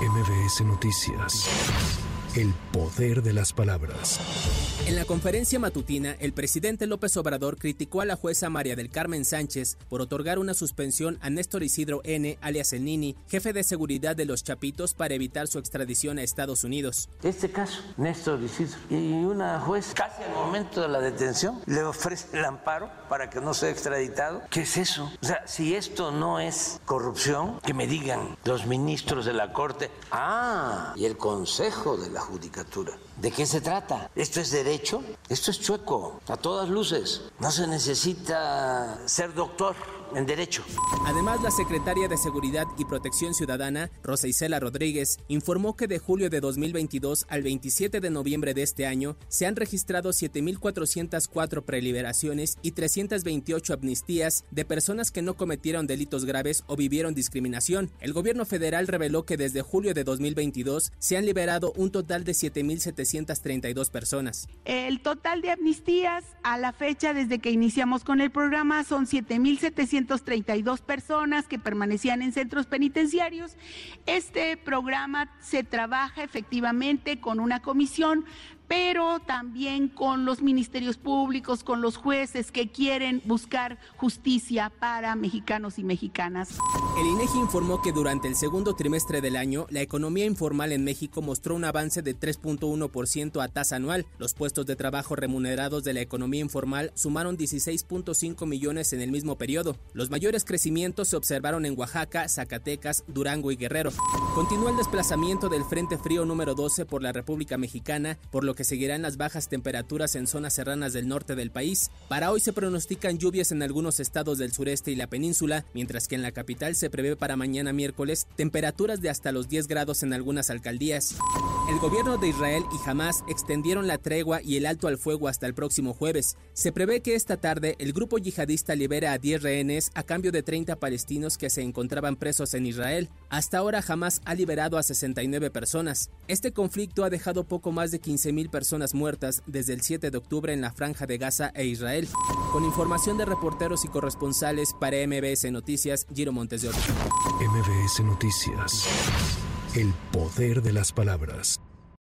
MBS Noticias. El poder de las palabras. En la conferencia matutina, el presidente López Obrador criticó a la jueza María del Carmen Sánchez por otorgar una suspensión a Néstor Isidro N., alias El Nini, jefe de seguridad de los Chapitos, para evitar su extradición a Estados Unidos. Este caso, Néstor Isidro, y una juez, casi al momento de la detención, le ofrece el amparo para que no sea extraditado. ¿Qué es eso? O sea, si esto no es corrupción, que me digan los ministros de la Corte, ah, y el Consejo de la Judicatura. ¿De qué se trata? ¿Esto es derecho? Esto es chueco, a todas luces. No se necesita ser doctor en derecho. Además, la secretaria de Seguridad y Protección Ciudadana, Rosa Isela Rodríguez, informó que de julio de 2022 al 27 de noviembre de este año se han registrado 7.404 preliberaciones y 328 amnistías de personas que no cometieron delitos graves o vivieron discriminación. El gobierno federal reveló que desde julio de 2022 se han liberado un total de 7.732 personas. El total de amnistías a la fecha desde que iniciamos con el programa son 7.700 232 personas que permanecían en centros penitenciarios. Este programa se trabaja efectivamente con una comisión pero también con los ministerios públicos, con los jueces que quieren buscar justicia para mexicanos y mexicanas. El INEGI informó que durante el segundo trimestre del año, la economía informal en México mostró un avance de 3.1% a tasa anual. Los puestos de trabajo remunerados de la economía informal sumaron 16.5 millones en el mismo periodo. Los mayores crecimientos se observaron en Oaxaca, Zacatecas, Durango y Guerrero. Continúa el desplazamiento del Frente Frío número 12 por la República Mexicana, por lo que que seguirán las bajas temperaturas en zonas serranas del norte del país. Para hoy se pronostican lluvias en algunos estados del sureste y la península, mientras que en la capital se prevé para mañana miércoles temperaturas de hasta los 10 grados en algunas alcaldías. El gobierno de Israel y Hamas extendieron la tregua y el alto al fuego hasta el próximo jueves. Se prevé que esta tarde el grupo yihadista libera a 10 rehenes a cambio de 30 palestinos que se encontraban presos en Israel. Hasta ahora Hamas ha liberado a 69 personas. Este conflicto ha dejado poco más de 15.000 personas muertas desde el 7 de octubre en la franja de Gaza e Israel. Con información de reporteros y corresponsales para MBS Noticias, Giro Montes de Ocho. MBS Noticias. El poder de las palabras.